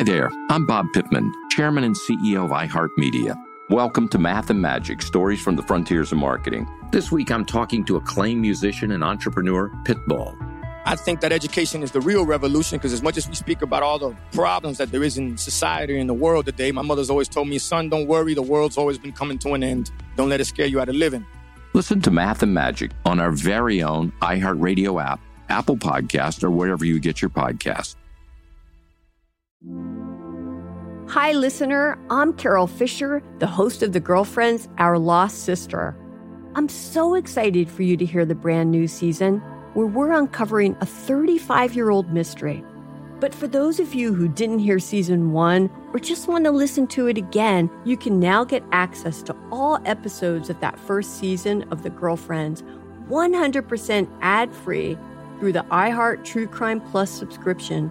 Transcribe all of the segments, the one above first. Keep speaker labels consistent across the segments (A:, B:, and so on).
A: Hi there, I'm Bob Pittman, Chairman and CEO of iHeartMedia. Welcome to Math and Magic Stories from the Frontiers of Marketing. This week I'm talking to acclaimed musician and entrepreneur, Pitbull.
B: I think that education is the real revolution because as much as we speak about all the problems that there is in society and the world today, my mother's always told me, son, don't worry, the world's always been coming to an end. Don't let it scare you out of living.
A: Listen to Math and Magic on our very own iHeartRadio app, Apple Podcast, or wherever you get your podcast.
C: Hi, listener. I'm Carol Fisher, the host of The Girlfriends, Our Lost Sister. I'm so excited for you to hear the brand new season where we're uncovering a 35 year old mystery. But for those of you who didn't hear season one or just want to listen to it again, you can now get access to all episodes of that first season of The Girlfriends 100% ad free through the iHeart True Crime Plus subscription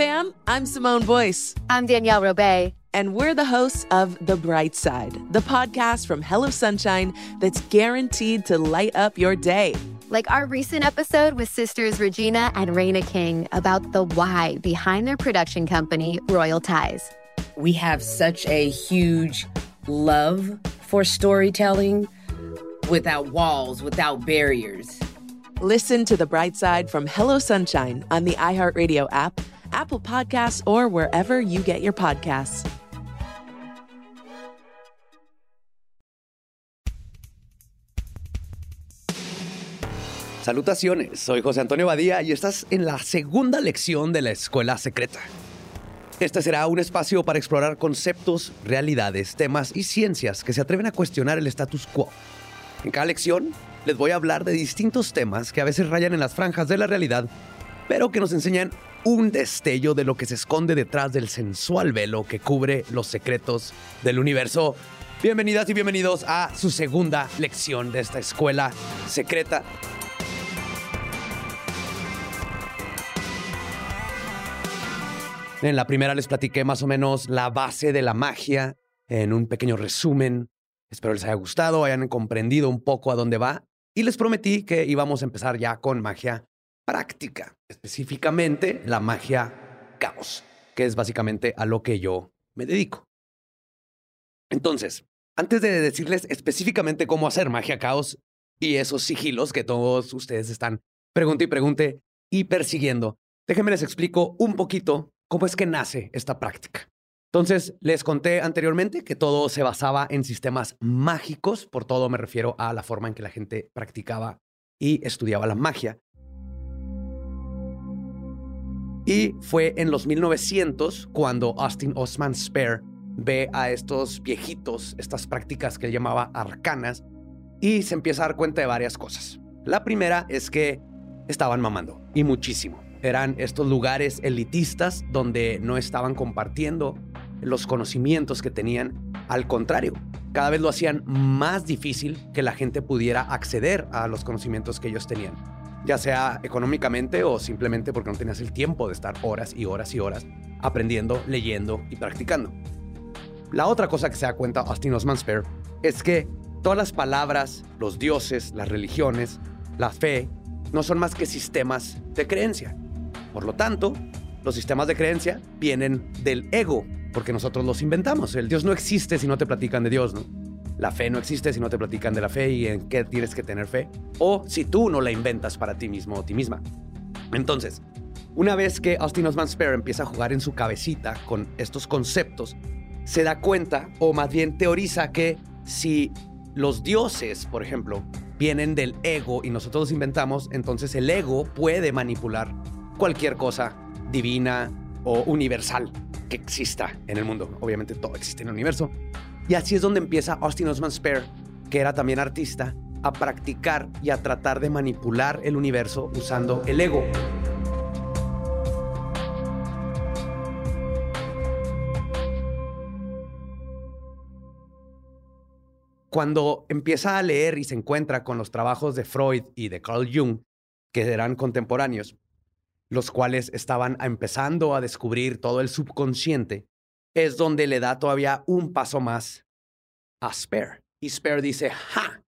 D: Fam, I'm Simone Boyce.
E: I'm Danielle Robay.
D: And we're the hosts of The Bright Side, the podcast from Hello Sunshine that's guaranteed to light up your day.
E: Like our recent episode with sisters Regina and Raina King about the why behind their production company, Royal Ties.
F: We have such a huge love for storytelling without walls, without barriers.
D: Listen to The Bright Side from Hello Sunshine on the iHeartRadio app Apple Podcasts, or wherever you get your podcasts.
G: Salutaciones, soy José Antonio Badía y estás en la segunda lección de la Escuela Secreta. Este será un espacio para explorar conceptos, realidades, temas y ciencias que se atreven a cuestionar el status quo. En cada lección les voy a hablar de distintos temas que a veces rayan en las franjas de la realidad, pero que nos enseñan un destello de lo que se esconde detrás del sensual velo que cubre los secretos del universo. Bienvenidas y bienvenidos a su segunda lección de esta escuela secreta. En la primera les platiqué más o menos la base de la magia en un pequeño resumen. Espero les haya gustado, hayan comprendido un poco a dónde va. Y les prometí que íbamos a empezar ya con magia práctica, específicamente la magia caos, que es básicamente a lo que yo me dedico. Entonces, antes de decirles específicamente cómo hacer magia caos y esos sigilos que todos ustedes están pregunte y pregunte y persiguiendo, déjenme les explico un poquito cómo es que nace esta práctica. Entonces, les conté anteriormente que todo se basaba en sistemas mágicos, por todo me refiero a la forma en que la gente practicaba y estudiaba la magia. Y fue en los 1900 cuando Austin Osman Spare ve a estos viejitos, estas prácticas que él llamaba arcanas, y se empieza a dar cuenta de varias cosas. La primera es que estaban mamando, y muchísimo. Eran estos lugares elitistas donde no estaban compartiendo los conocimientos que tenían. Al contrario, cada vez lo hacían más difícil que la gente pudiera acceder a los conocimientos que ellos tenían ya sea económicamente o simplemente porque no tenías el tiempo de estar horas y horas y horas aprendiendo, leyendo y practicando. La otra cosa que se da cuenta Austin Osman Spare es que todas las palabras, los dioses, las religiones, la fe, no son más que sistemas de creencia. Por lo tanto, los sistemas de creencia vienen del ego, porque nosotros los inventamos. El Dios no existe si no te platican de Dios, ¿no? La fe no existe si no te platican de la fe y en qué tienes que tener fe. O si tú no la inventas para ti mismo o ti misma. Entonces, una vez que Austin Osman Spare empieza a jugar en su cabecita con estos conceptos, se da cuenta, o más bien teoriza que si los dioses, por ejemplo, vienen del ego y nosotros los inventamos, entonces el ego puede manipular cualquier cosa divina o universal que exista en el mundo. Obviamente todo existe en el universo. Y así es donde empieza Austin Osman Spare, que era también artista, a practicar y a tratar de manipular el universo usando el ego. Cuando empieza a leer y se encuentra con los trabajos de Freud y de Carl Jung, que eran contemporáneos, los cuales estaban empezando a descubrir todo el subconsciente, es donde le da todavía un paso más a Spare. Y Spare dice, ¡ja!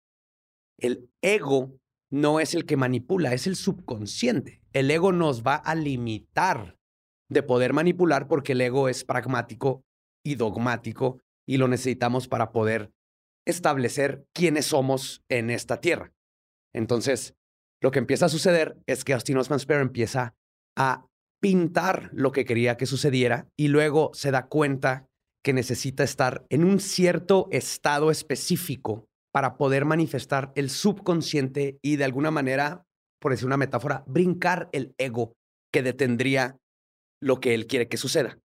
G: El ego no es el que manipula, es el subconsciente. El ego nos va a limitar de poder manipular porque el ego es pragmático y dogmático y lo necesitamos para poder establecer quiénes somos en esta tierra. Entonces, lo que empieza a suceder es que Austin Osman Spare empieza a pintar lo que quería que sucediera y luego se da cuenta que necesita estar en un cierto estado específico para poder manifestar el subconsciente y de alguna manera, por decir una metáfora, brincar el ego que detendría lo que él quiere que suceda.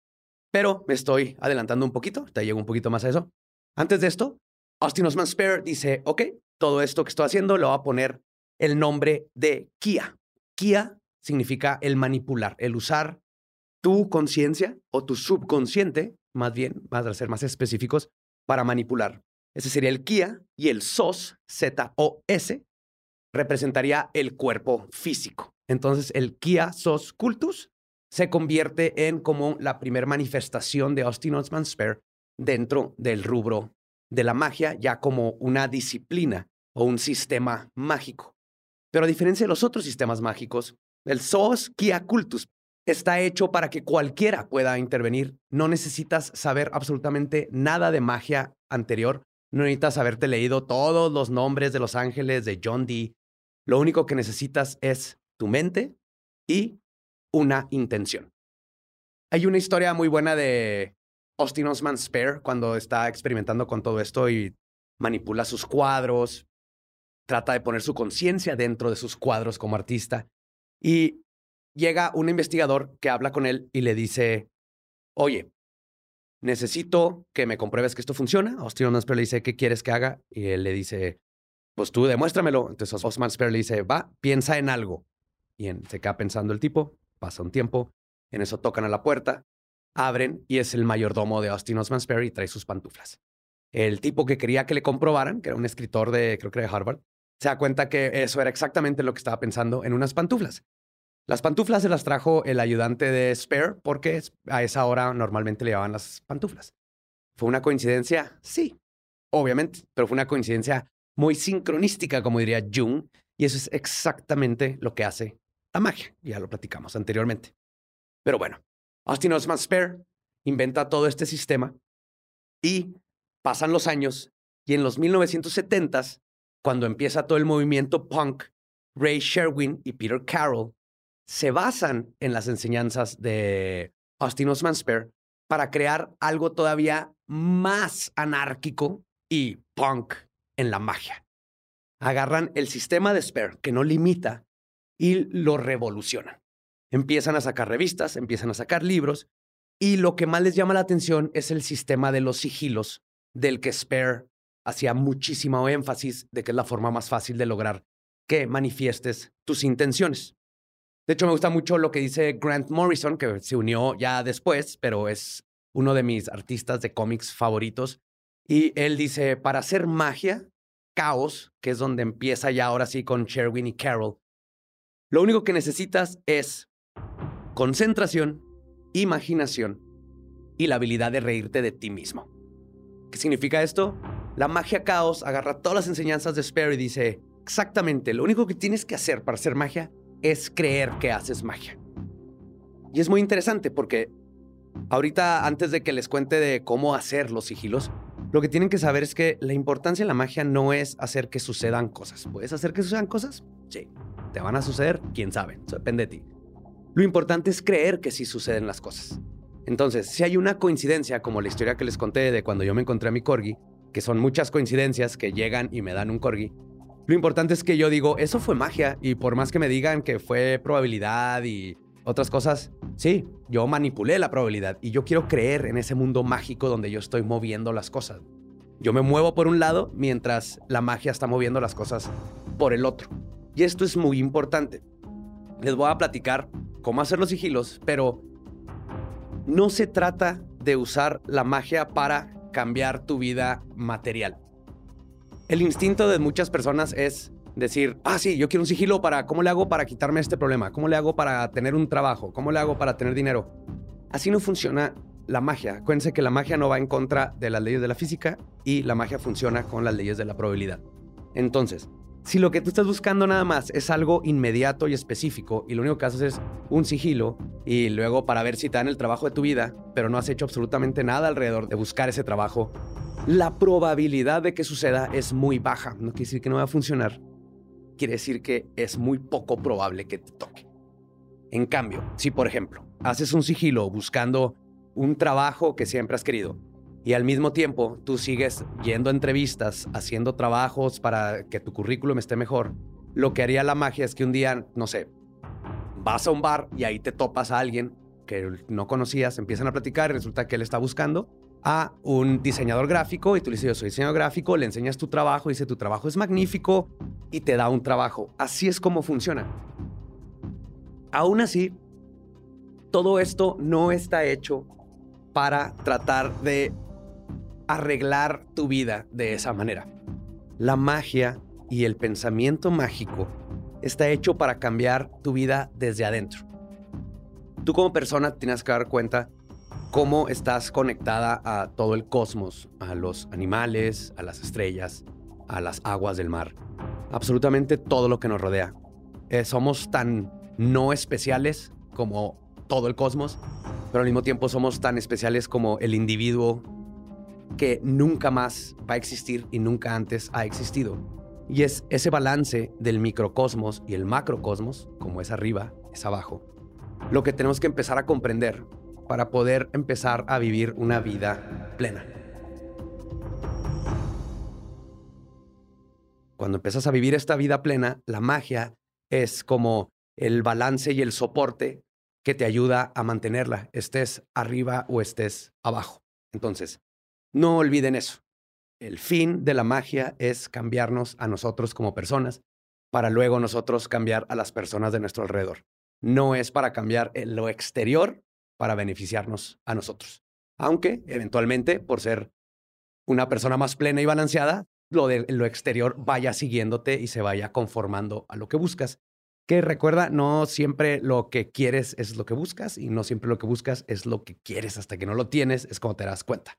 G: Pero me estoy adelantando un poquito, te llego un poquito más a eso. Antes de esto, Austin Osman Spare dice, ok, todo esto que estoy haciendo lo va a poner el nombre de Kia. Kia significa el manipular, el usar tu conciencia o tu subconsciente, más bien, más a ser más específicos, para manipular. Ese sería el Kia y el SOS, Z-O-S, representaría el cuerpo físico. Entonces, el Kia SOS Cultus se convierte en como la primera manifestación de Austin Osman Spare dentro del rubro de la magia, ya como una disciplina o un sistema mágico. Pero a diferencia de los otros sistemas mágicos, el SOS Kia Cultus está hecho para que cualquiera pueda intervenir. No necesitas saber absolutamente nada de magia anterior. No necesitas haberte leído todos los nombres de los ángeles de John Dee. Lo único que necesitas es tu mente y una intención. Hay una historia muy buena de Austin Osman Spare cuando está experimentando con todo esto y manipula sus cuadros, trata de poner su conciencia dentro de sus cuadros como artista. Y llega un investigador que habla con él y le dice, oye, necesito que me compruebes que esto funciona. Austin Osman Spare le dice, ¿qué quieres que haga? Y él le dice, pues tú demuéstramelo. Entonces Osman Spare le dice, va, piensa en algo. Y se queda pensando el tipo, pasa un tiempo, en eso tocan a la puerta, abren y es el mayordomo de Austin Osman Spare y trae sus pantuflas. El tipo que quería que le comprobaran, que era un escritor de, creo que de Harvard, se da cuenta que eso era exactamente lo que estaba pensando en unas pantuflas. Las pantuflas se las trajo el ayudante de Spare porque a esa hora normalmente le llevaban las pantuflas. ¿Fue una coincidencia? Sí, obviamente, pero fue una coincidencia muy sincronística, como diría Jung, y eso es exactamente lo que hace la magia. Ya lo platicamos anteriormente. Pero bueno, Austin Osman Spare inventa todo este sistema y pasan los años y en los 1970s, cuando empieza todo el movimiento punk, Ray Sherwin y Peter Carroll se basan en las enseñanzas de Austin Osman Spare para crear algo todavía más anárquico y punk en la magia. Agarran el sistema de Spare que no limita y lo revolucionan. Empiezan a sacar revistas, empiezan a sacar libros y lo que más les llama la atención es el sistema de los sigilos del que Spare hacía muchísimo énfasis de que es la forma más fácil de lograr que manifiestes tus intenciones. De hecho, me gusta mucho lo que dice Grant Morrison, que se unió ya después, pero es uno de mis artistas de cómics favoritos. Y él dice, para hacer magia, caos, que es donde empieza ya ahora sí con Sherwin y Carol, lo único que necesitas es concentración, imaginación y la habilidad de reírte de ti mismo. ¿Qué significa esto? La magia caos agarra todas las enseñanzas de Spare y dice, exactamente, lo único que tienes que hacer para hacer magia es creer que haces magia. Y es muy interesante porque ahorita, antes de que les cuente de cómo hacer los sigilos, lo que tienen que saber es que la importancia de la magia no es hacer que sucedan cosas. ¿Puedes hacer que sucedan cosas? Sí. ¿Te van a suceder? ¿Quién sabe? Eso depende de ti. Lo importante es creer que sí suceden las cosas. Entonces, si hay una coincidencia, como la historia que les conté de cuando yo me encontré a mi corgi, que son muchas coincidencias que llegan y me dan un corgi, lo importante es que yo digo, eso fue magia, y por más que me digan que fue probabilidad y otras cosas, sí, yo manipulé la probabilidad y yo quiero creer en ese mundo mágico donde yo estoy moviendo las cosas. Yo me muevo por un lado mientras la magia está moviendo las cosas por el otro. Y esto es muy importante. Les voy a platicar cómo hacer los sigilos, pero no se trata de usar la magia para cambiar tu vida material. El instinto de muchas personas es decir, ah, sí, yo quiero un sigilo para, ¿cómo le hago para quitarme este problema? ¿Cómo le hago para tener un trabajo? ¿Cómo le hago para tener dinero? Así no funciona la magia. Acuérdense que la magia no va en contra de las leyes de la física y la magia funciona con las leyes de la probabilidad. Entonces, si lo que tú estás buscando nada más es algo inmediato y específico y lo único que haces es un sigilo y luego para ver si te dan el trabajo de tu vida, pero no has hecho absolutamente nada alrededor de buscar ese trabajo, la probabilidad de que suceda es muy baja. No quiere decir que no va a funcionar, quiere decir que es muy poco probable que te toque. En cambio, si por ejemplo haces un sigilo buscando un trabajo que siempre has querido y al mismo tiempo tú sigues yendo a entrevistas, haciendo trabajos para que tu currículum esté mejor, lo que haría la magia es que un día, no sé, vas a un bar y ahí te topas a alguien que no conocías, empiezan a platicar y resulta que él está buscando a un diseñador gráfico y tú le dices, yo soy diseñador gráfico, le enseñas tu trabajo, dice, tu trabajo es magnífico y te da un trabajo. Así es como funciona. Aún así, todo esto no está hecho para tratar de arreglar tu vida de esa manera. La magia y el pensamiento mágico está hecho para cambiar tu vida desde adentro. Tú como persona tienes que dar cuenta cómo estás conectada a todo el cosmos, a los animales, a las estrellas, a las aguas del mar, absolutamente todo lo que nos rodea. Eh, somos tan no especiales como todo el cosmos, pero al mismo tiempo somos tan especiales como el individuo que nunca más va a existir y nunca antes ha existido. Y es ese balance del microcosmos y el macrocosmos, como es arriba, es abajo, lo que tenemos que empezar a comprender para poder empezar a vivir una vida plena. Cuando empiezas a vivir esta vida plena, la magia es como el balance y el soporte que te ayuda a mantenerla, estés arriba o estés abajo. Entonces, no olviden eso. El fin de la magia es cambiarnos a nosotros como personas para luego nosotros cambiar a las personas de nuestro alrededor. No es para cambiar lo exterior para beneficiarnos a nosotros. Aunque eventualmente, por ser una persona más plena y balanceada, lo de lo exterior vaya siguiéndote y se vaya conformando a lo que buscas. Que recuerda, no siempre lo que quieres es lo que buscas y no siempre lo que buscas es lo que quieres hasta que no lo tienes, es como te das cuenta.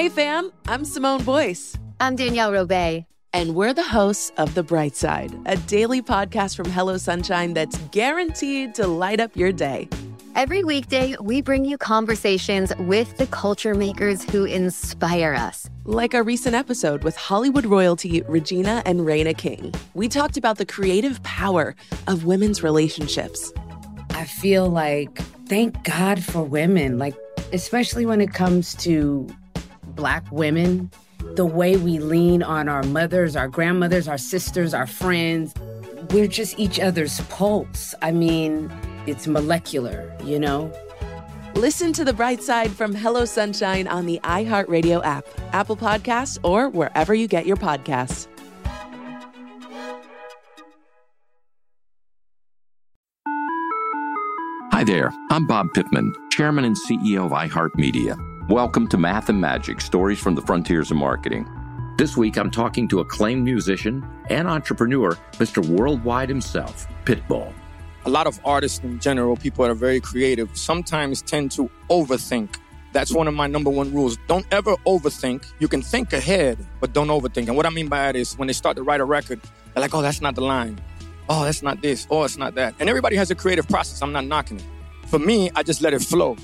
D: Hey fam, I'm Simone Boyce.
E: I'm Danielle Robay.
D: And we're the hosts of The Bright Side, a daily podcast from Hello Sunshine that's guaranteed to light up your day.
E: Every weekday, we bring you conversations with the culture makers who inspire us.
D: Like our recent episode with Hollywood royalty Regina and Raina King. We talked about the creative power of women's relationships.
F: I feel like, thank God for women, like, especially when it comes to Black women, the way we lean on our mothers, our grandmothers, our sisters, our friends. We're just each other's pulse. I mean, it's molecular, you know?
D: Listen to the bright side from Hello Sunshine on the iHeartRadio app, Apple Podcasts, or wherever you get your podcasts.
A: Hi there, I'm Bob Pittman, Chairman and CEO of iHeartMedia. Welcome to Math and Magic Stories from the Frontiers of Marketing. This week, I'm talking to acclaimed musician and entrepreneur, Mr. Worldwide himself, Pitbull.
B: A lot of artists in general, people that are very creative, sometimes tend to overthink. That's one of my number one rules. Don't ever overthink. You can think ahead, but don't overthink. And what I mean by that is when they start to write a record, they're like, oh, that's not the line. Oh, that's not this. Oh, it's not that. And everybody has a creative process. I'm not knocking it. For me, I just let it flow.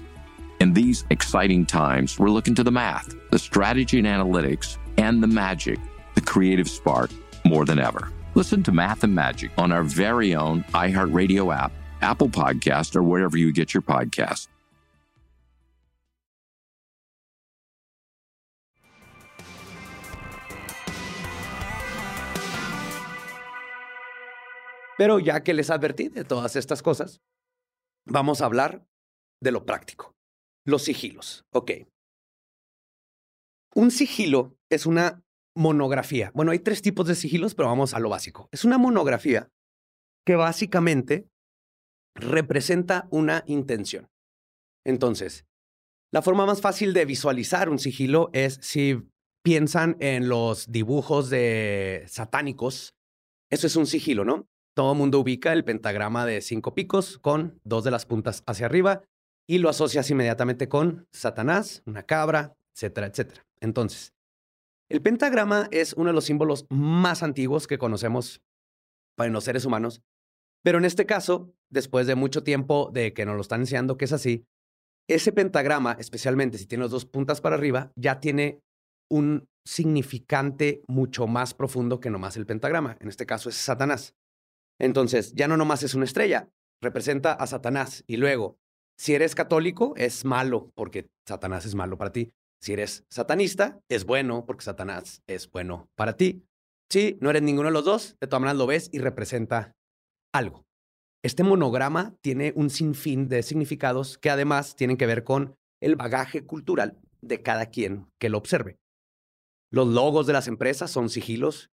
A: In these exciting times, we're looking to the math, the strategy and analytics, and the magic, the creative spark more than ever. Listen to Math and Magic on our very own iHeartRadio app, Apple Podcast, or wherever you get your podcast.
G: Pero ya que les advertí de todas estas cosas, vamos a hablar de lo práctico. Los sigilos. Ok. Un sigilo es una monografía. Bueno, hay tres tipos de sigilos, pero vamos a lo básico. Es una monografía que básicamente representa una intención. Entonces, la forma más fácil de visualizar un sigilo es si piensan en los dibujos de satánicos. Eso es un sigilo, ¿no? Todo el mundo ubica el pentagrama de cinco picos con dos de las puntas hacia arriba y lo asocias inmediatamente con Satanás, una cabra, etcétera, etcétera. Entonces, el pentagrama es uno de los símbolos más antiguos que conocemos para los seres humanos, pero en este caso, después de mucho tiempo de que nos lo están enseñando que es así, ese pentagrama, especialmente si tiene las dos puntas para arriba, ya tiene un significante mucho más profundo que nomás el pentagrama. En este caso es Satanás. Entonces, ya no nomás es una estrella, representa a Satanás. Y luego, si eres católico, es malo porque Satanás es malo para ti. Si eres satanista, es bueno porque Satanás es bueno para ti. Si no eres ninguno de los dos, de todas maneras lo ves y representa algo. Este monograma tiene un sinfín de significados que además tienen que ver con el bagaje cultural de cada quien que lo observe. Los logos de las empresas son sigilos.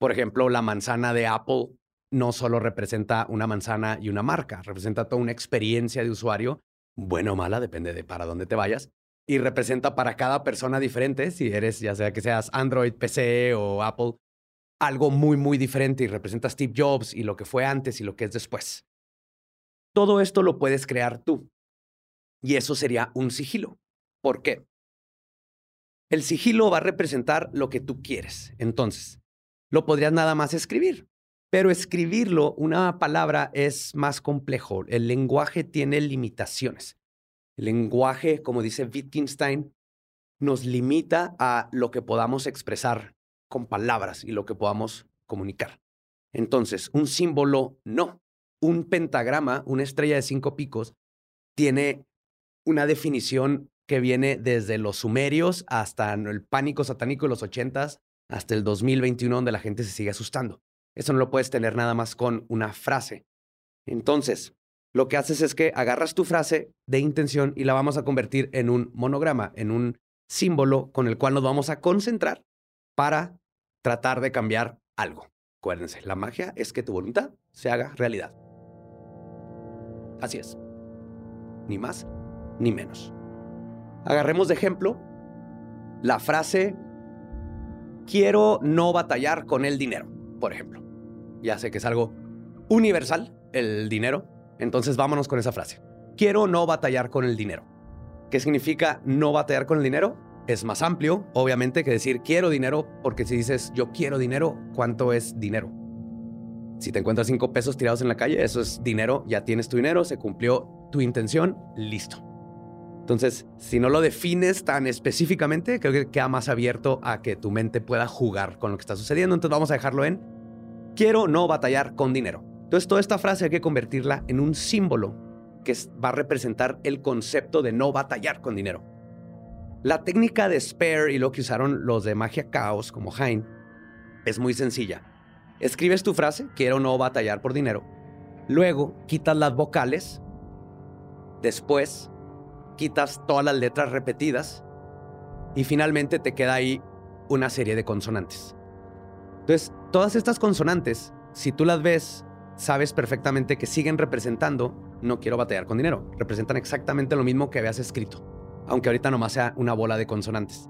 G: Por ejemplo, la manzana de Apple no solo representa una manzana y una marca, representa toda una experiencia de usuario, buena o mala, depende de para dónde te vayas, y representa para cada persona diferente, si eres, ya sea que seas Android, PC o Apple, algo muy, muy diferente y representa Steve Jobs y lo que fue antes y lo que es después. Todo esto lo puedes crear tú. Y eso sería un sigilo. ¿Por qué? El sigilo va a representar lo que tú quieres. Entonces, lo podrías nada más escribir. Pero escribirlo, una palabra, es más complejo. El lenguaje tiene limitaciones. El lenguaje, como dice Wittgenstein, nos limita a lo que podamos expresar con palabras y lo que podamos comunicar. Entonces, un símbolo no. Un pentagrama, una estrella de cinco picos, tiene una definición que viene desde los sumerios hasta el pánico satánico de los ochentas, hasta el 2021, donde la gente se sigue asustando. Eso no lo puedes tener nada más con una frase. Entonces, lo que haces es que agarras tu frase de intención y la vamos a convertir en un monograma, en un símbolo con el cual nos vamos a concentrar para tratar de cambiar algo. Acuérdense, la magia es que tu voluntad se haga realidad. Así es. Ni más ni menos. Agarremos de ejemplo la frase quiero no batallar con el dinero, por ejemplo. Ya sé que es algo universal, el dinero. Entonces vámonos con esa frase. Quiero no batallar con el dinero. ¿Qué significa no batallar con el dinero? Es más amplio, obviamente, que decir quiero dinero, porque si dices yo quiero dinero, ¿cuánto es dinero? Si te encuentras cinco pesos tirados en la calle, eso es dinero, ya tienes tu dinero, se cumplió tu intención, listo. Entonces, si no lo defines tan específicamente, creo que queda más abierto a que tu mente pueda jugar con lo que está sucediendo. Entonces vamos a dejarlo en quiero no batallar con dinero. Entonces, toda esta frase hay que convertirla en un símbolo que va a representar el concepto de no batallar con dinero. La técnica de Spare y lo que usaron los de Magia Caos, como Hein, es muy sencilla. Escribes tu frase, quiero no batallar por dinero. Luego quitas las vocales. Después quitas todas las letras repetidas. Y finalmente te queda ahí una serie de consonantes. Entonces, todas estas consonantes, si tú las ves, sabes perfectamente que siguen representando no quiero batallar con dinero. Representan exactamente lo mismo que habías escrito, aunque ahorita nomás sea una bola de consonantes.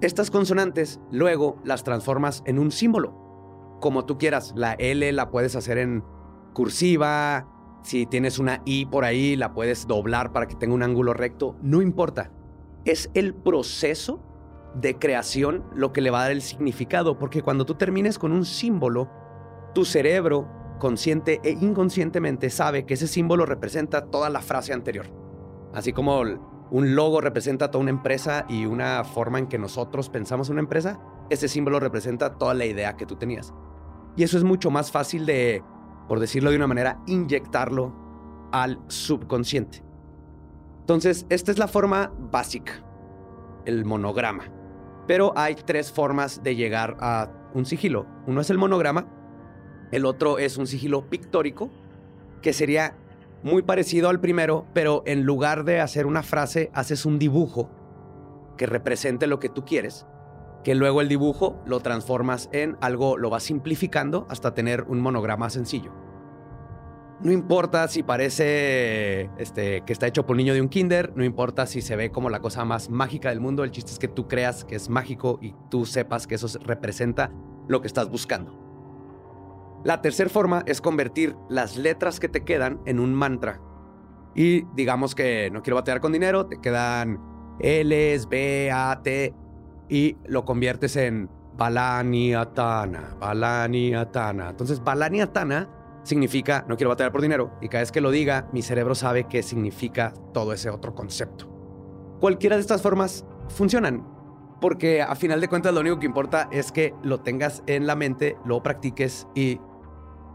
G: Estas consonantes luego las transformas en un símbolo, como tú quieras. La L la puedes hacer en cursiva, si tienes una I por ahí la puedes doblar para que tenga un ángulo recto, no importa. Es el proceso de creación lo que le va a dar el significado, porque cuando tú termines con un símbolo, tu cerebro, consciente e inconscientemente, sabe que ese símbolo representa toda la frase anterior. Así como un logo representa toda una empresa y una forma en que nosotros pensamos una empresa, ese símbolo representa toda la idea que tú tenías. Y eso es mucho más fácil de, por decirlo de una manera, inyectarlo al subconsciente. Entonces, esta es la forma básica, el monograma. Pero hay tres formas de llegar a un sigilo. Uno es el monograma, el otro es un sigilo pictórico, que sería muy parecido al primero, pero en lugar de hacer una frase, haces un dibujo que represente lo que tú quieres, que luego el dibujo lo transformas en algo, lo vas simplificando hasta tener un monograma sencillo. No importa si parece este, que está hecho por un niño de un kinder, no importa si se ve como la cosa más mágica del mundo, el chiste es que tú creas que es mágico y tú sepas que eso representa lo que estás buscando. La tercera forma es convertir las letras que te quedan en un mantra. Y digamos que no quiero batear con dinero, te quedan L's, B, A, T, y lo conviertes en Balani Atana, Balani Atana. Entonces, Balani Atana significa no quiero batear por dinero, y cada vez que lo diga, mi cerebro sabe qué significa todo ese otro concepto. Cualquiera de estas formas funcionan, porque a final de cuentas lo único que importa es que lo tengas en la mente, lo practiques y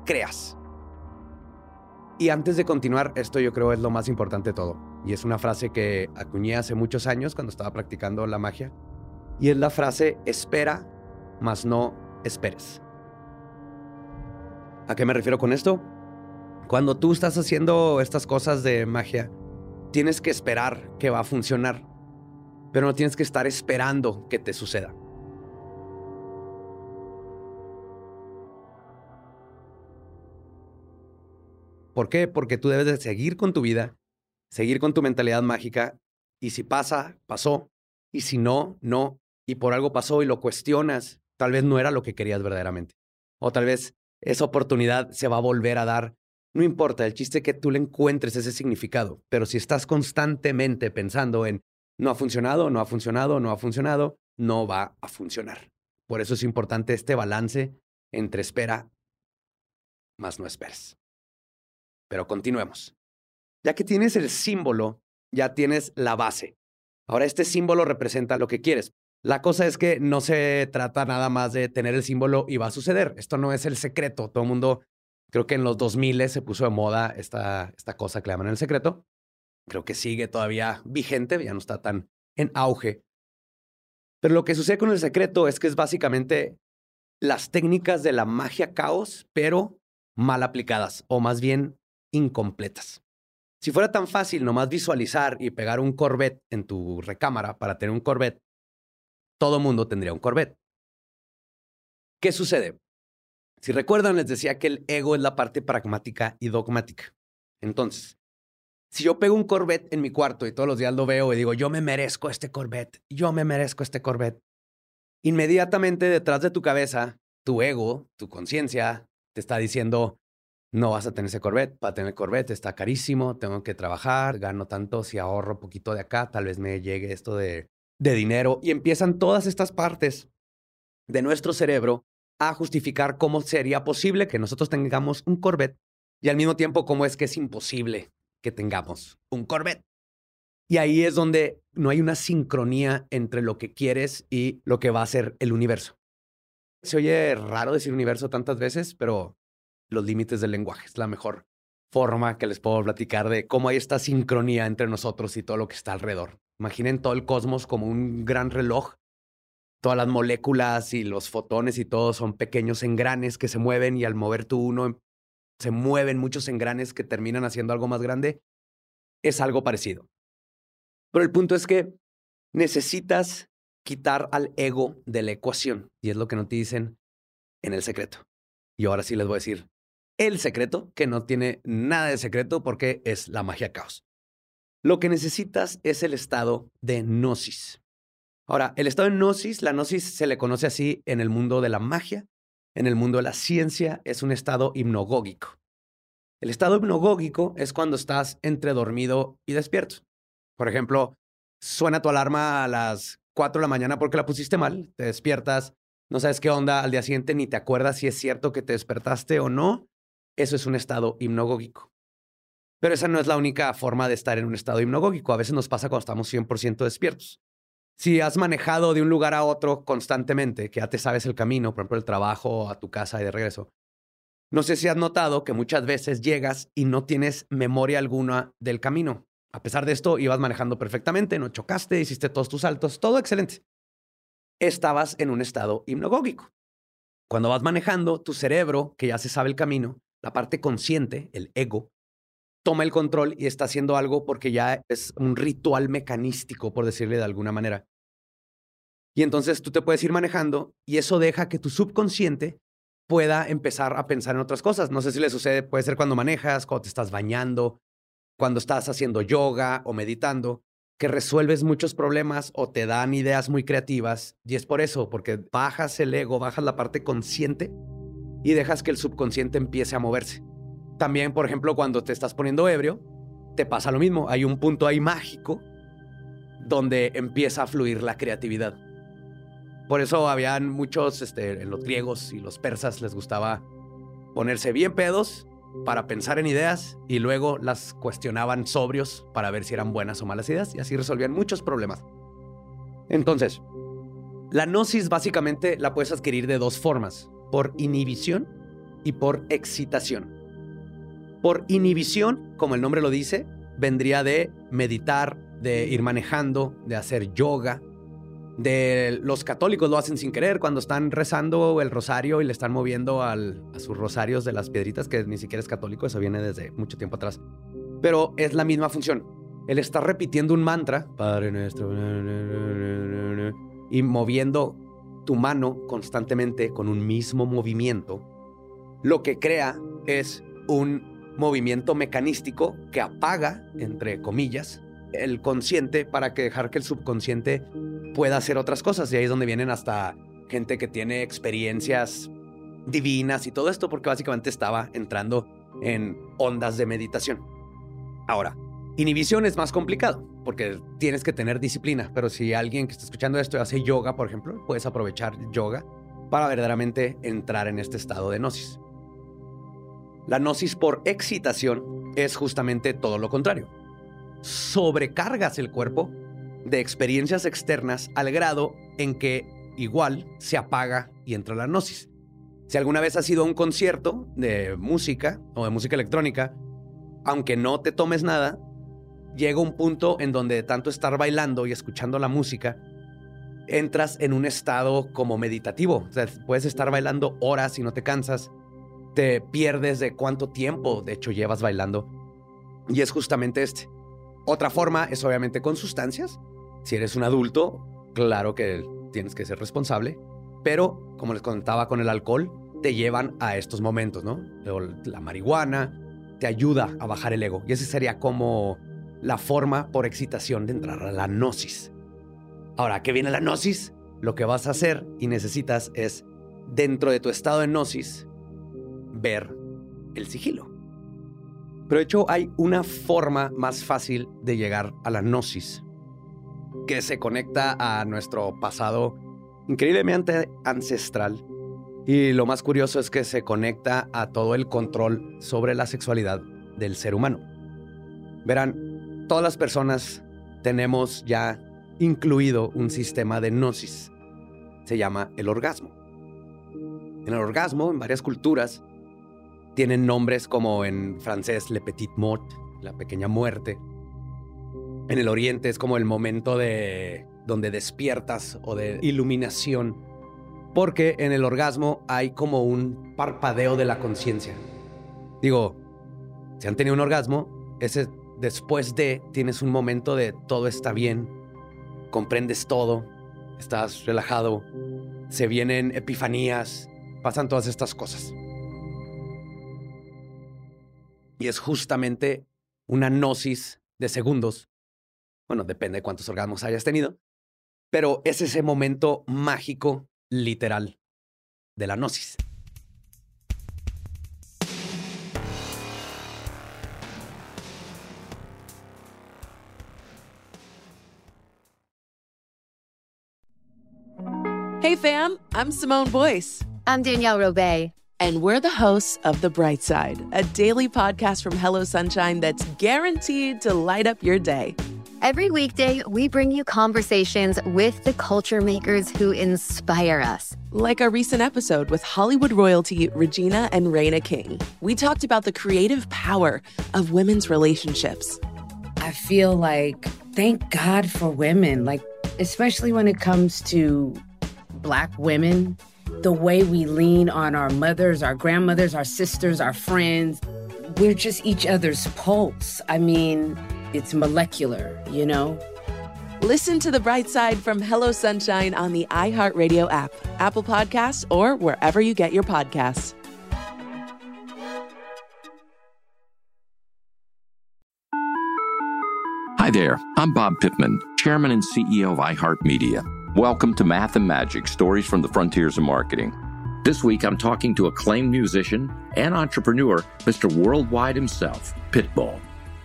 G: creas. Y antes de continuar, esto yo creo es lo más importante de todo. Y es una frase que acuñé hace muchos años cuando estaba practicando la magia. Y es la frase, espera, mas no esperes. ¿A qué me refiero con esto? Cuando tú estás haciendo estas cosas de magia, tienes que esperar que va a funcionar, pero no tienes que estar esperando que te suceda. ¿Por qué? Porque tú debes de seguir con tu vida, seguir con tu mentalidad mágica, y si pasa, pasó, y si no, no, y por algo pasó y lo cuestionas, tal vez no era lo que querías verdaderamente. O tal vez esa oportunidad se va a volver a dar. No importa, el chiste que tú le encuentres ese significado, pero si estás constantemente pensando en no ha funcionado, no ha funcionado, no ha funcionado, no va a funcionar. Por eso es importante este balance entre espera más no esperes. Pero continuemos. Ya que tienes el símbolo, ya tienes la base. Ahora este símbolo representa lo que quieres. La cosa es que no se trata nada más de tener el símbolo y va a suceder. Esto no es el secreto. Todo el mundo, creo que en los 2000 se puso de moda esta, esta cosa que le llaman el secreto. Creo que sigue todavía vigente, ya no está tan en auge. Pero lo que sucede con el secreto es que es básicamente las técnicas de la magia caos, pero mal aplicadas, o más bien incompletas. Si fuera tan fácil nomás visualizar y pegar un Corvette en tu recámara para tener un Corvette, todo mundo tendría un Corvette. ¿Qué sucede? Si recuerdan, les decía que el ego es la parte pragmática y dogmática. Entonces, si yo pego un Corvette en mi cuarto y todos los días lo veo y digo, yo me merezco este Corvette, yo me merezco este Corvette, inmediatamente detrás de tu cabeza, tu ego, tu conciencia, te está diciendo, no vas a tener ese Corvette, para tener Corvette está carísimo, tengo que trabajar, gano tanto, si ahorro poquito de acá, tal vez me llegue esto de, de dinero. Y empiezan todas estas partes de nuestro cerebro a justificar cómo sería posible que nosotros tengamos un Corvette y al mismo tiempo cómo es que es imposible que tengamos un Corvette. Y ahí es donde no hay una sincronía entre lo que quieres y lo que va a ser el universo. Se oye raro decir universo tantas veces, pero los límites del lenguaje. Es la mejor forma que les puedo platicar de cómo hay esta sincronía entre nosotros y todo lo que está alrededor. Imaginen todo el cosmos como un gran reloj. Todas las moléculas y los fotones y todo son pequeños engranes que se mueven y al mover tú uno se mueven muchos engranes que terminan haciendo algo más grande. Es algo parecido. Pero el punto es que necesitas quitar al ego de la ecuación y es lo que no te dicen en el secreto. Y ahora sí les voy a decir el secreto, que no tiene nada de secreto porque es la magia caos. Lo que necesitas es el estado de gnosis. Ahora, el estado de gnosis, la gnosis se le conoce así en el mundo de la magia, en el mundo de la ciencia, es un estado hipnogógico. El estado hipnogógico es cuando estás entre dormido y despierto. Por ejemplo, suena tu alarma a las 4 de la mañana porque la pusiste mal, te despiertas, no sabes qué onda al día siguiente, ni te acuerdas si es cierto que te despertaste o no, eso es un estado hipnogógico. Pero esa no es la única forma de estar en un estado hipnogógico. A veces nos pasa cuando estamos 100% despiertos. Si has manejado de un lugar a otro constantemente, que ya te sabes el camino, por ejemplo, el trabajo, a tu casa y de regreso, no sé si has notado que muchas veces llegas y no tienes memoria alguna del camino. A pesar de esto, ibas manejando perfectamente, no chocaste, hiciste todos tus saltos, todo excelente. Estabas en un estado hipnogógico. Cuando vas manejando, tu cerebro, que ya se sabe el camino, la parte consciente, el ego, toma el control y está haciendo algo porque ya es un ritual mecanístico, por decirle de alguna manera. Y entonces tú te puedes ir manejando y eso deja que tu subconsciente pueda empezar a pensar en otras cosas. No sé si le sucede, puede ser cuando manejas, cuando te estás bañando, cuando estás haciendo yoga o meditando, que resuelves muchos problemas o te dan ideas muy creativas. Y es por eso, porque bajas el ego, bajas la parte consciente y dejas que el subconsciente empiece a moverse. También, por ejemplo, cuando te estás poniendo ebrio, te pasa lo mismo. Hay un punto ahí mágico donde empieza a fluir la creatividad. Por eso habían muchos, este, en los griegos y los persas les gustaba ponerse bien pedos para pensar en ideas y luego las cuestionaban sobrios para ver si eran buenas o malas ideas y así resolvían muchos problemas. Entonces, la gnosis básicamente la puedes adquirir de dos formas, por inhibición y por excitación. Por inhibición, como el nombre lo dice, vendría de meditar, de ir manejando, de hacer yoga, de los católicos lo hacen sin querer cuando están rezando el rosario y le están moviendo a sus rosarios de las piedritas, que ni siquiera es católico, eso viene desde mucho tiempo atrás. Pero es la misma función. Él está repitiendo un mantra, Padre nuestro, y moviendo tu mano constantemente con un mismo movimiento, lo que crea es un movimiento mecanístico que apaga, entre comillas, el consciente para que dejar que el subconsciente pueda hacer otras cosas. Y ahí es donde vienen hasta gente que tiene experiencias divinas y todo esto, porque básicamente estaba entrando en ondas de meditación. Ahora, inhibición es más complicado, porque tienes que tener disciplina, pero si alguien que está escuchando esto hace yoga, por ejemplo, puedes aprovechar yoga para verdaderamente entrar en este estado de gnosis. La gnosis por excitación es justamente todo lo contrario sobrecargas el cuerpo de experiencias externas al grado en que igual se apaga y entra la gnosis. Si alguna vez has ido a un concierto de música o de música electrónica, aunque no te tomes nada, llega un punto en donde de tanto estar bailando y escuchando la música, entras en un estado como meditativo. O sea, puedes estar bailando horas y no te cansas, te pierdes de cuánto tiempo de hecho llevas bailando. Y es justamente este. Otra forma es obviamente con sustancias. Si eres un adulto, claro que tienes que ser responsable, pero como les contaba con el alcohol, te llevan a estos momentos, ¿no? La marihuana te ayuda a bajar el ego y esa sería como la forma por excitación de entrar a la gnosis. Ahora, ¿qué viene la gnosis? Lo que vas a hacer y necesitas es, dentro de tu estado de gnosis, ver el sigilo. Pero de hecho hay una forma más fácil de llegar a la gnosis, que se conecta a nuestro pasado increíblemente ancestral. Y lo más curioso es que se conecta a todo el control sobre la sexualidad del ser humano. Verán, todas las personas tenemos ya incluido un sistema de gnosis. Se llama el orgasmo. En el orgasmo, en varias culturas, tienen nombres como en francés Le Petit Mort, la pequeña muerte. En el oriente es como el momento de donde despiertas o de iluminación, porque en el orgasmo hay como un parpadeo de la conciencia. Digo, si han tenido un orgasmo, ese después de tienes un momento de todo está bien, comprendes todo, estás relajado, se vienen epifanías, pasan todas estas cosas. Y es justamente una gnosis de segundos. Bueno, depende de cuántos orgasmos hayas tenido. Pero es ese momento mágico, literal, de la gnosis.
D: Hey fam, I'm Simone Boyce.
E: I'm Danielle Robay.
D: And we're the hosts of The Bright Side, a daily podcast from Hello Sunshine that's guaranteed to light up your day.
E: Every weekday, we bring you conversations with the culture makers who inspire us.
D: Like our recent episode with Hollywood royalty Regina and Raina King. We talked about the creative power of women's relationships.
F: I feel like, thank God for women, like, especially when it comes to Black women, the way we lean on our mothers, our grandmothers, our sisters, our friends. We're just each other's pulse. I mean, it's molecular, you know?
D: Listen to the bright side from Hello Sunshine on the iHeartRadio app, Apple Podcasts, or wherever you get your podcasts.
A: Hi there, I'm Bob Pittman, Chairman and CEO of iHeartMedia. Welcome to Math and Magic Stories from the Frontiers of Marketing. This week, I'm talking to acclaimed musician and entrepreneur, Mr. Worldwide himself, Pitbull.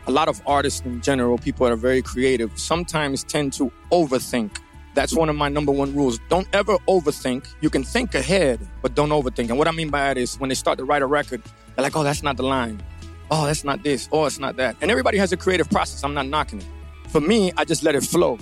B: A lot of artists in general, people that are very creative, sometimes tend to overthink. That's one of my number one rules. Don't ever overthink. You can think ahead, but don't overthink. And what I mean by that is when they start to write a record, they're like, oh, that's not the line. Oh, that's not this. Oh, it's not that. And everybody has a creative process. I'm not knocking it. For me, I just let it flow.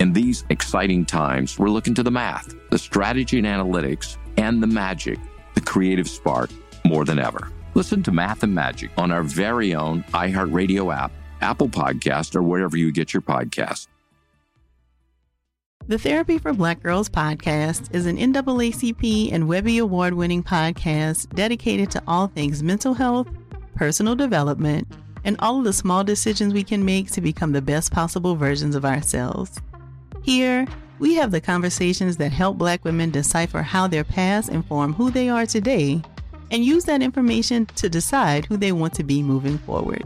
A: In these exciting times, we're looking to the math, the strategy and analytics, and the magic, the creative spark, more than ever. Listen to Math and Magic on our very own iHeartRadio app, Apple Podcast, or wherever you get your podcasts.
H: The Therapy for Black Girls podcast is an NAACP and Webby Award winning podcast dedicated to all things mental health, personal development, and all of the small decisions we can make to become the best possible versions of ourselves. Here, we have the conversations that help Black women decipher how their past inform who they are today and use that information to decide who they want to be moving forward.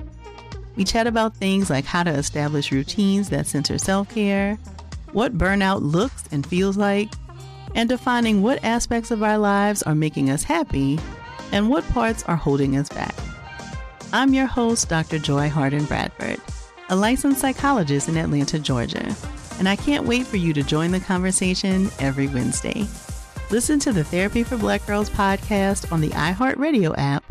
H: We chat about things like how to establish routines that center self care, what burnout looks and feels like, and defining what aspects of our lives are making us happy and what parts are holding us back. I'm your host, Dr. Joy Harden Bradford, a licensed psychologist in Atlanta, Georgia, and I can't wait for you to join the conversation every Wednesday. Listen to the Therapy for Black Girls podcast on the iHeartRadio app,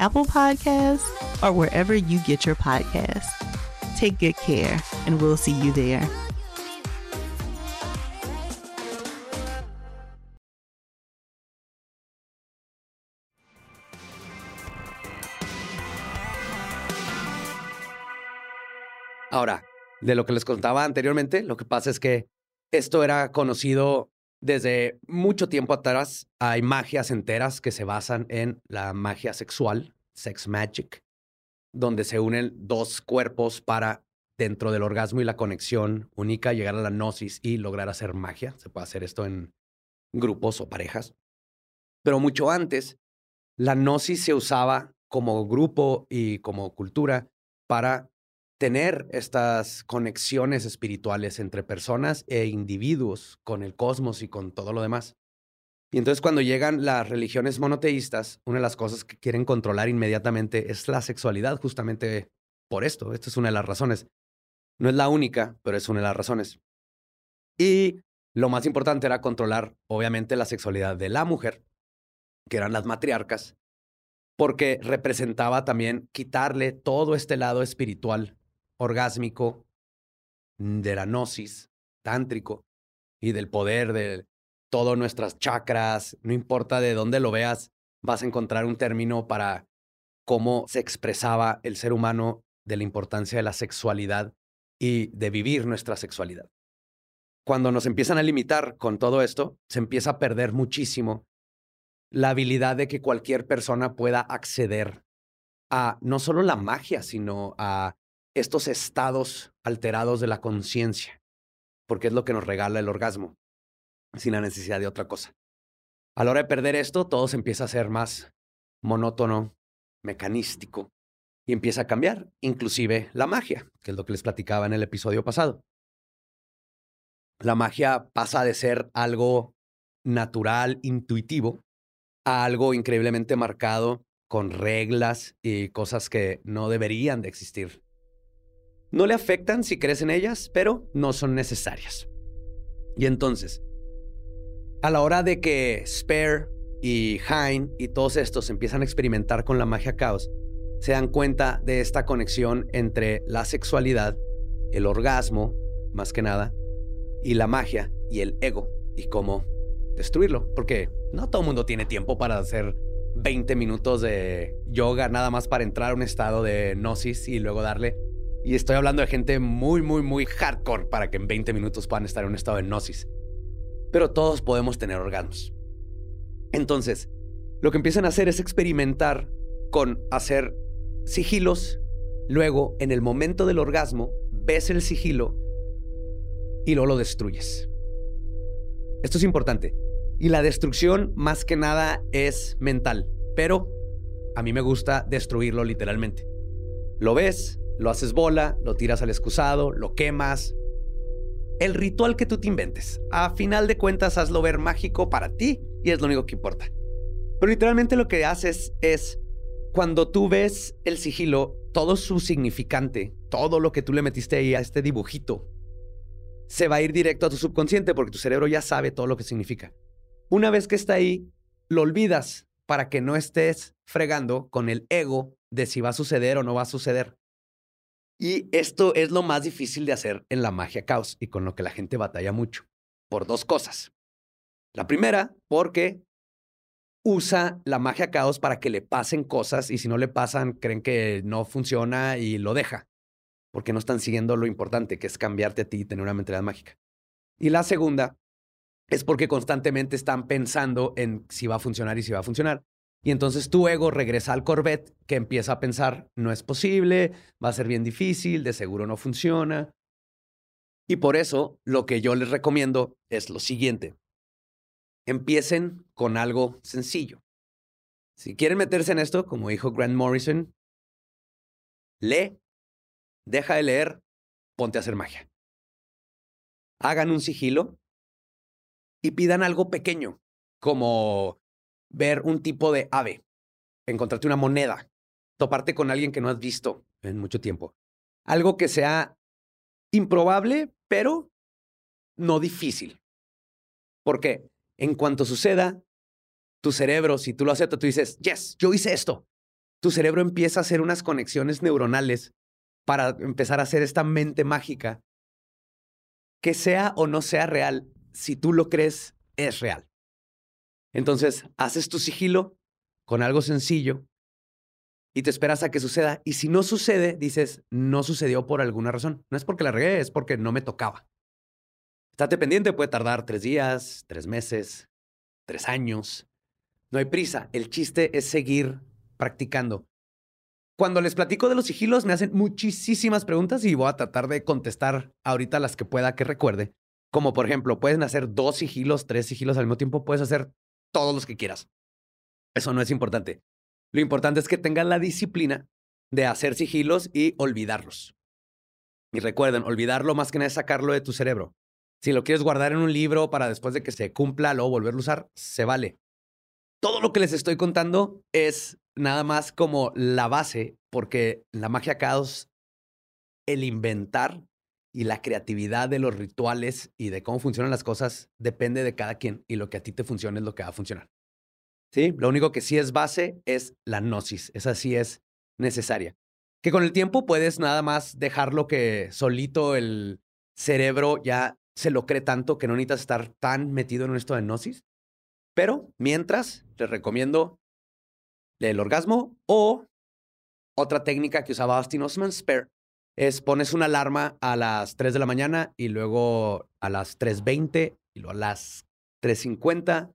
H: Apple Podcasts, or wherever you get your podcasts. Take good care, and we'll see you there.
G: Ahora, de lo que les contaba anteriormente, lo que pasa es que esto era conocido desde mucho tiempo atrás. Hay magias enteras que se basan en la magia sexual, sex magic, donde se unen dos cuerpos para, dentro del orgasmo y la conexión única, llegar a la gnosis y lograr hacer magia. Se puede hacer esto en grupos o parejas. Pero mucho antes, la gnosis se usaba como grupo y como cultura para tener estas conexiones espirituales entre personas e individuos con el cosmos y con todo lo demás. Y entonces cuando llegan las religiones monoteístas, una de las cosas que quieren controlar inmediatamente es la sexualidad, justamente por esto. Esta es una de las razones. No es la única, pero es una de las razones. Y lo más importante era controlar, obviamente, la sexualidad de la mujer, que eran las matriarcas, porque representaba también quitarle todo este lado espiritual orgásmico, mm, de la gnosis, tántrico, y del poder de todas nuestras chakras, no importa de dónde lo veas, vas a encontrar un término para cómo se expresaba el ser humano de la importancia de la sexualidad y de vivir nuestra sexualidad. Cuando nos empiezan a limitar con todo esto, se empieza a perder muchísimo la habilidad de que cualquier persona pueda acceder a no solo la magia, sino a estos estados alterados de la conciencia, porque es lo que nos regala el orgasmo, sin la necesidad de otra cosa. A la hora de perder esto, todo se empieza a ser más monótono, mecanístico, y empieza a cambiar, inclusive la magia, que es lo que les platicaba en el episodio pasado. La magia pasa de ser algo natural, intuitivo, a algo increíblemente marcado con reglas y cosas que no deberían de existir no le afectan si crees en ellas, pero no son necesarias. Y entonces, a la hora de que Spare y Hein y todos estos empiezan a experimentar con la magia caos, se dan cuenta de esta conexión entre la sexualidad el orgasmo, más que nada, y la magia y el ego y cómo destruirlo, porque no todo el mundo tiene tiempo para hacer 20 minutos de yoga nada más para entrar a un estado de gnosis y luego darle. Y estoy hablando de gente muy, muy, muy hardcore para que en 20 minutos puedan estar en un estado de gnosis. Pero todos podemos tener orgasmos. Entonces, lo que empiezan a hacer es experimentar con hacer sigilos. Luego, en el momento del orgasmo, ves el sigilo y luego lo destruyes. Esto es importante. Y la destrucción más que nada es mental, pero a mí me gusta destruirlo literalmente. Lo ves, lo haces bola, lo tiras al excusado, lo quemas. El ritual que tú te inventes. A final de cuentas, hazlo ver mágico para ti y es lo único que importa. Pero literalmente lo que haces es, cuando tú ves el sigilo, todo su significante, todo lo que tú le metiste ahí a este dibujito, se va a ir directo a tu subconsciente porque tu cerebro ya sabe todo lo que significa. Una vez que está ahí, lo olvidas para que no estés fregando con el ego de si va a suceder o no va a suceder. Y esto es lo más difícil de hacer en la magia caos y con lo que la gente batalla mucho, por dos cosas. La primera, porque usa la magia caos para que le pasen cosas y si no le pasan, creen que no funciona y lo deja, porque no están siguiendo lo importante, que es cambiarte a ti y tener una mentalidad mágica. Y la segunda es porque constantemente están pensando en si va a funcionar y si va a funcionar. Y entonces tu ego regresa al Corvette que empieza a pensar, no es posible, va a ser bien difícil, de seguro no funciona. Y por eso lo que yo les recomiendo es lo siguiente. Empiecen con algo sencillo. Si quieren meterse en esto, como dijo Grant Morrison, lee, deja de leer, ponte a hacer magia. Hagan un sigilo y pidan algo pequeño, como ver un tipo de ave, encontrarte una moneda, toparte con alguien que no has visto en mucho tiempo. Algo que sea improbable, pero no difícil. Porque en cuanto suceda, tu cerebro, si tú lo aceptas, tú dices, yes, yo hice esto. Tu cerebro empieza a hacer unas conexiones neuronales para empezar a hacer esta mente mágica que sea o no sea real, si tú lo crees, es real. Entonces, haces tu sigilo con algo sencillo y te esperas a que suceda. Y si no sucede, dices, no sucedió por alguna razón. No es porque la regué, es porque no me tocaba. Estate pendiente, puede tardar tres días, tres meses, tres años. No hay prisa. El chiste es seguir practicando. Cuando les platico de los sigilos, me hacen muchísimas preguntas y voy a tratar de contestar ahorita las que pueda que recuerde. Como por ejemplo, pueden hacer dos sigilos, tres sigilos al mismo tiempo, puedes hacer todos los que quieras. Eso no es importante. Lo importante es que tengan la disciplina de hacer sigilos y olvidarlos. Y recuerden, olvidarlo más que nada es sacarlo de tu cerebro. Si lo quieres guardar en un libro para después de que se cumpla, luego volverlo a usar, se vale. Todo lo que les estoy contando es nada más como la base, porque la magia caos, el inventar y la creatividad de los rituales y de cómo funcionan las cosas depende de cada quien y lo que a ti te funcione es lo que va a funcionar. ¿Sí? Lo único que sí es base es la gnosis, esa sí es necesaria. Que con el tiempo puedes nada más dejarlo que solito el cerebro ya se lo cree tanto que no necesitas estar tan metido en esto de gnosis. Pero mientras, les recomiendo el orgasmo o otra técnica que usaba Austin Osman Spare, es pones una alarma a las 3 de la mañana y luego a las 3.20 y luego a las 3.50,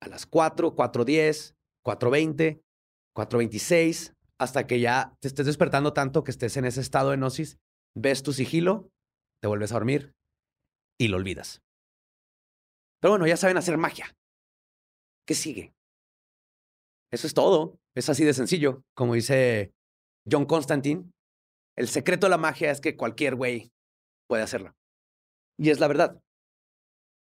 G: a las 4, 4.10, 4.20, 4.26, hasta que ya te estés despertando tanto que estés en ese estado de gnosis, ves tu sigilo, te vuelves a dormir y lo olvidas. Pero bueno, ya saben hacer magia. ¿Qué sigue? Eso es todo. Es así de sencillo. Como dice John Constantine, el secreto de la magia es que cualquier güey puede hacerlo. Y es la verdad.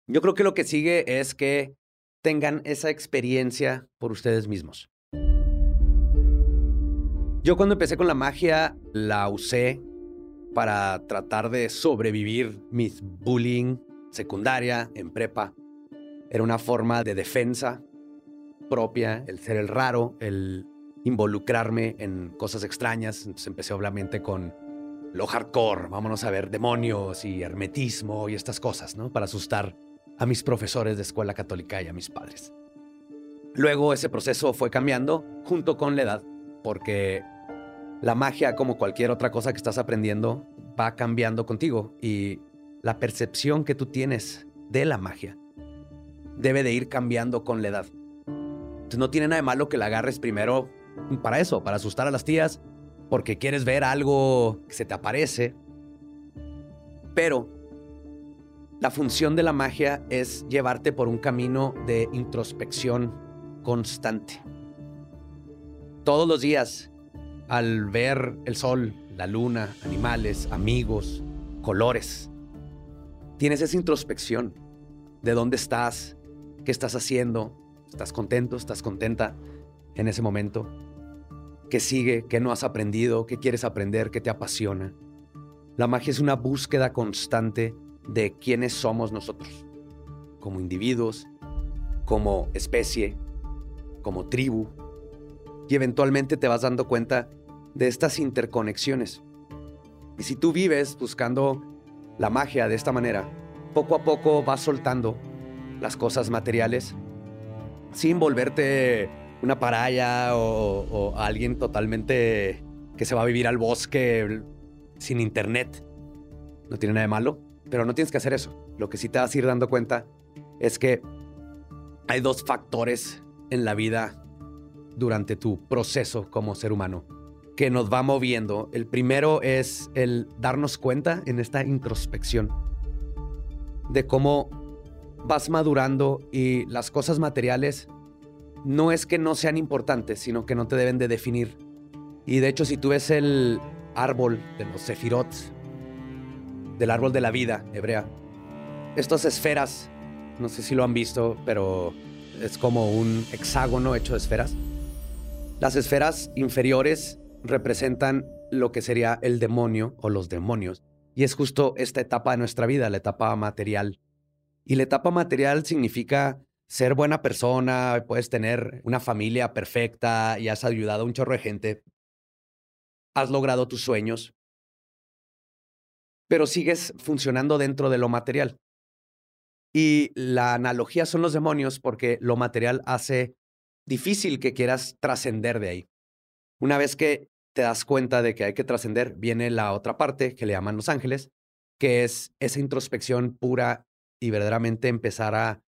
G: Yo creo que lo que sigue es que tengan esa experiencia por ustedes mismos. Yo cuando empecé con la magia la usé para tratar de sobrevivir mis bullying secundaria en prepa. Era una forma de defensa propia, el ser el raro, el involucrarme en cosas extrañas. Entonces empecé obviamente con lo hardcore, vámonos a ver demonios y hermetismo y estas cosas, ¿no? Para asustar a mis profesores de escuela católica y a mis padres. Luego ese proceso fue cambiando junto con la edad, porque la magia, como cualquier otra cosa que estás aprendiendo, va cambiando contigo y la percepción que tú tienes de la magia debe de ir cambiando con la edad. Entonces no tiene nada de malo que la agarres primero para eso, para asustar a las tías, porque quieres ver algo que se te aparece. Pero la función de la magia es llevarte por un camino de introspección constante. Todos los días, al ver el sol, la luna, animales, amigos, colores, tienes esa introspección de dónde estás, qué estás haciendo, estás contento, estás contenta en ese momento, qué sigue, qué no has aprendido, qué quieres aprender, qué te apasiona. La magia es una búsqueda constante de quiénes somos nosotros, como individuos, como especie, como tribu, y eventualmente te vas dando cuenta de estas interconexiones. Y si tú vives buscando la magia de esta manera, poco a poco vas soltando las cosas materiales sin volverte una paraya o, o alguien totalmente que se va a vivir al bosque sin internet. No tiene nada de malo, pero no tienes que hacer eso. Lo que sí te vas a ir dando cuenta es que hay dos factores en la vida durante tu proceso como ser humano que nos va moviendo. El primero es el darnos cuenta en esta introspección de cómo vas madurando y las cosas materiales no es que no sean importantes, sino que no te deben de definir. Y de hecho, si tú ves el árbol de los sefirot, del árbol de la vida hebrea, estas esferas, no sé si lo han visto, pero es como un hexágono hecho de esferas. Las esferas inferiores representan lo que sería el demonio o los demonios. Y es justo esta etapa de nuestra vida, la etapa material. Y la etapa material significa ser buena persona, puedes tener una familia perfecta y has ayudado a un chorro de gente. Has logrado tus sueños. Pero sigues funcionando dentro de lo material. Y la analogía son los demonios porque lo material hace difícil que quieras trascender de ahí. Una vez que te das cuenta de que hay que trascender, viene la otra parte que le llaman los ángeles, que es esa introspección pura y verdaderamente empezar a,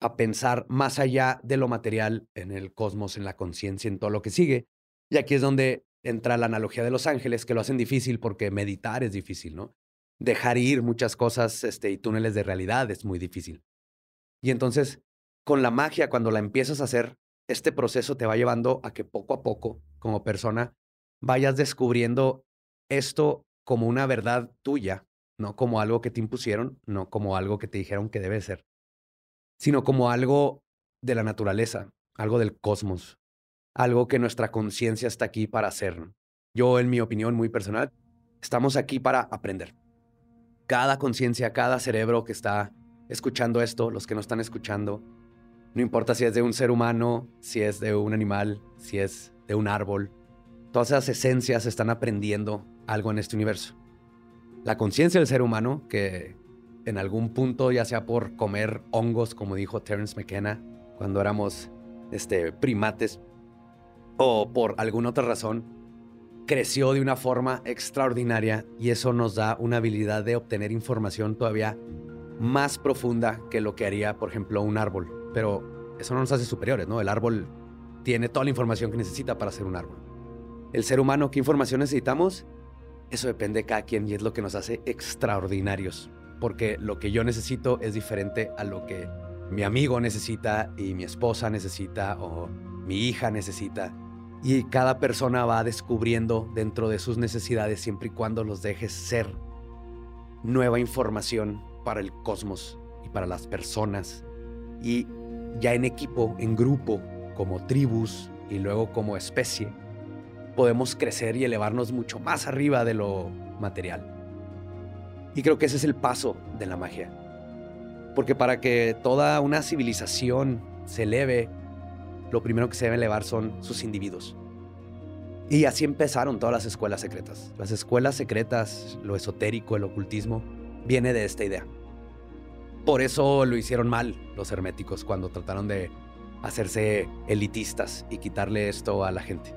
G: a pensar más allá de lo material en el cosmos, en la conciencia, en todo lo que sigue. Y aquí es donde entra la analogía de los ángeles, que lo hacen difícil porque meditar es difícil, ¿no? Dejar ir muchas cosas este, y túneles de realidad es muy difícil. Y entonces, con la magia, cuando la empiezas a hacer, este proceso te va llevando a que poco a poco, como persona, vayas descubriendo esto como una verdad tuya, no como algo que te impusieron, no como algo que te dijeron que debe ser, sino como algo de la naturaleza, algo del cosmos, algo que nuestra conciencia está aquí para hacer. Yo, en mi opinión muy personal, estamos aquí para aprender. Cada conciencia, cada cerebro que está escuchando esto, los que no están escuchando, no importa si es de un ser humano, si es de un animal, si es de un árbol, todas esas esencias están aprendiendo algo en este universo. La conciencia del ser humano, que en algún punto, ya sea por comer hongos, como dijo Terence McKenna, cuando éramos este, primates, o por alguna otra razón, creció de una forma extraordinaria y eso nos da una habilidad de obtener información todavía más profunda que lo que haría, por ejemplo, un árbol. Pero eso no nos hace superiores, ¿no? El árbol tiene toda la información que necesita para ser un árbol el ser humano, qué información necesitamos, eso depende de cada quien y es lo que nos hace extraordinarios. Porque lo que yo necesito es diferente a lo que mi amigo necesita y mi esposa necesita o mi hija necesita. Y cada persona va descubriendo dentro de sus necesidades siempre y cuando los dejes ser nueva información para el cosmos y para las personas. Y ya en equipo, en grupo, como tribus y luego como especie, podemos crecer y elevarnos mucho más arriba de lo material. Y creo que ese es el paso de la magia. Porque para que toda una civilización se eleve, lo primero que se debe elevar son sus individuos. Y así empezaron todas las escuelas secretas. Las escuelas secretas, lo esotérico, el ocultismo, viene de esta idea. Por eso lo hicieron mal los herméticos cuando trataron de hacerse elitistas y quitarle esto a la gente.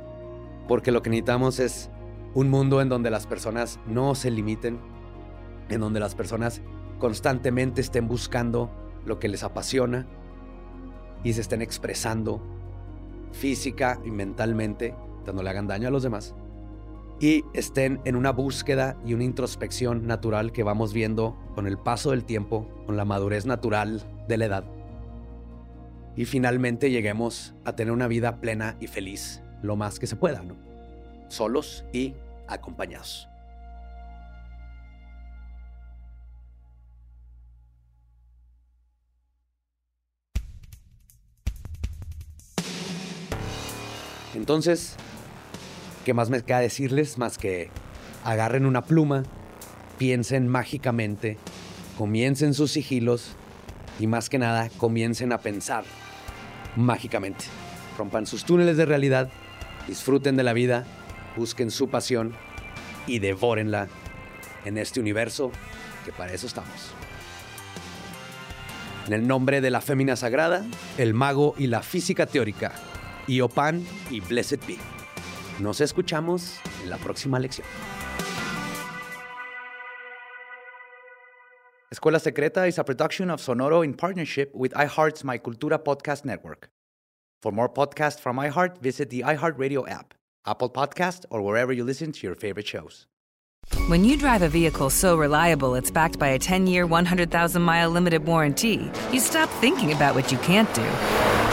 G: Porque lo que necesitamos es un mundo en donde las personas no se limiten, en donde las personas constantemente estén buscando lo que les apasiona y se estén expresando física y mentalmente, no le hagan daño a los demás, y estén en una búsqueda y una introspección natural que vamos viendo con el paso del tiempo, con la madurez natural de la edad. Y finalmente lleguemos a tener una vida plena y feliz lo más que se pueda, ¿no? Solos y acompañados. Entonces, ¿qué más me queda decirles más que agarren una pluma, piensen mágicamente, comiencen sus sigilos y más que nada comiencen a pensar mágicamente. Rompan sus túneles de realidad, disfruten de la vida, busquen su pasión y devórenla en este universo que para eso estamos. En el nombre de la fémina sagrada, el mago y la física teórica, Iopan y Blessed Be. Nos escuchamos en la próxima lección.
I: Escuela Secreta is a production of Sonoro in partnership with iHeart's My Cultura podcast network. For more podcasts from iHeart, visit the iHeartRadio app, Apple Podcast, or wherever you listen to your favorite shows.
J: When you drive a vehicle so reliable it's backed by a 10 year, 100,000 mile limited warranty, you stop thinking about what you can't do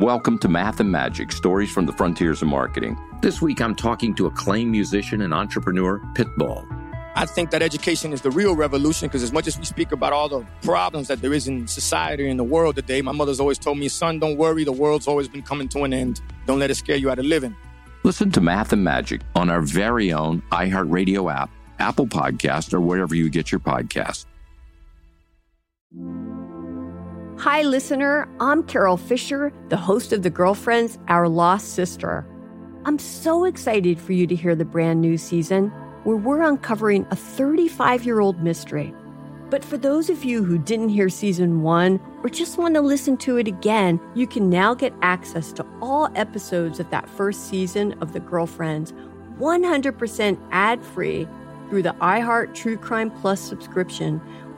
A: Welcome to Math and Magic Stories from the Frontiers of Marketing. This week I'm talking to acclaimed musician and entrepreneur, Pitbull.
B: I think that education is the real revolution because as much as we speak about all the problems that there is in society and the world today, my mother's always told me, son, don't worry, the world's always been coming to an end. Don't let it scare you out of living.
A: Listen to Math and Magic on our very own iHeartRadio app, Apple Podcast, or wherever you get your podcast.
C: Hi, listener. I'm Carol Fisher, the host of The Girlfriends, Our Lost Sister. I'm so excited for you to hear the brand new season where we're uncovering a 35 year old mystery. But for those of you who didn't hear season one or just want to listen to it again, you can now get access to all episodes of that first season of The Girlfriends 100% ad free through the iHeart True Crime Plus subscription